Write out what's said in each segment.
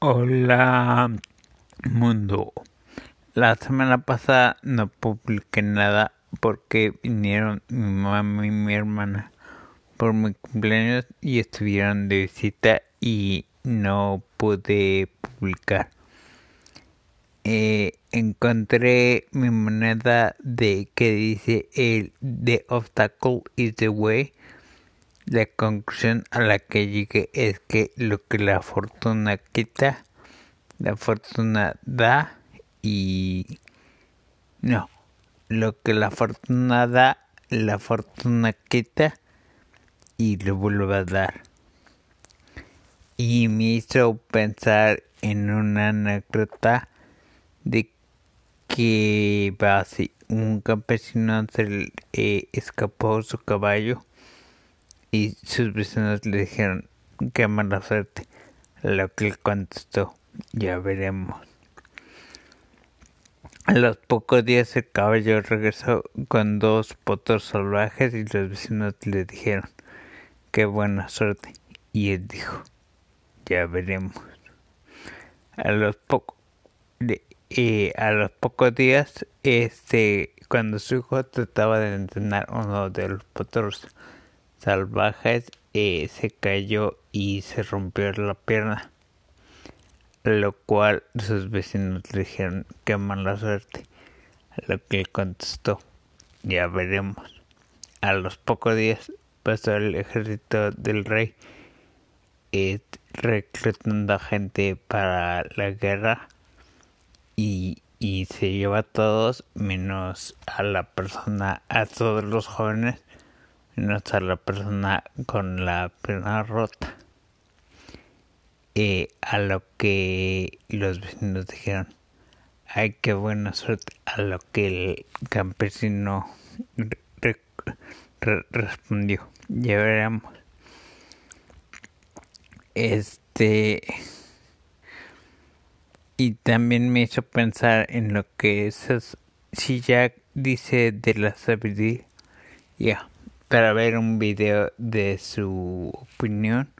Hola mundo. La semana pasada no publiqué nada porque vinieron mi mamá y mi hermana por mi cumpleaños y estuvieron de visita y no pude publicar. Eh, encontré mi moneda de que dice el the obstacle is the way la conclusión a la que llegué es que lo que la fortuna quita, la fortuna da y... No, lo que la fortuna da, la fortuna quita y lo vuelve a dar. Y me hizo pensar en una anécdota de que un campesino se eh, escapó su caballo y sus vecinos le dijeron qué mala suerte, lo que él contestó, ya veremos. A los pocos días el caballo regresó con dos potros salvajes y los vecinos le dijeron qué buena suerte. Y él dijo, ya veremos. A los pocos eh, a los pocos días, este, cuando su hijo trataba de entrenar uno de los potros salvajes eh, se cayó y se rompió la pierna, lo cual sus vecinos le dijeron qué mala suerte, lo que él contestó, ya veremos. A los pocos días pasó el ejército del rey eh, reclutando a gente para la guerra y, y se lleva a todos menos a la persona, a todos los jóvenes no está la persona con la pierna rota. Eh, a lo que los vecinos dijeron, ay, qué buena suerte. A lo que el campesino respondió, ya veremos. Este. Y también me hizo pensar en lo que es, si Jack dice de la sabiduría. Ya para ver un video de su opinión,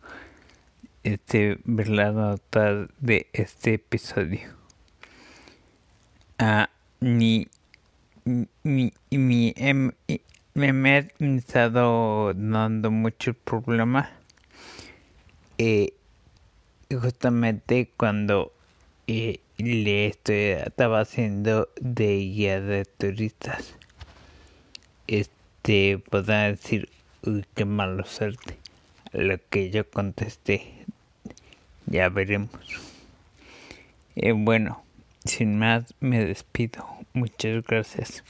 este, ver la nota de este episodio. Ah, ni, mi, em, me he estado dando muchos problemas. Eh, justamente cuando eh, le estoy, estaba haciendo de guía de turistas. Este, te podrán decir, uy, qué malo suerte. Lo que yo contesté, ya veremos. Eh, bueno, sin más, me despido. Muchas gracias.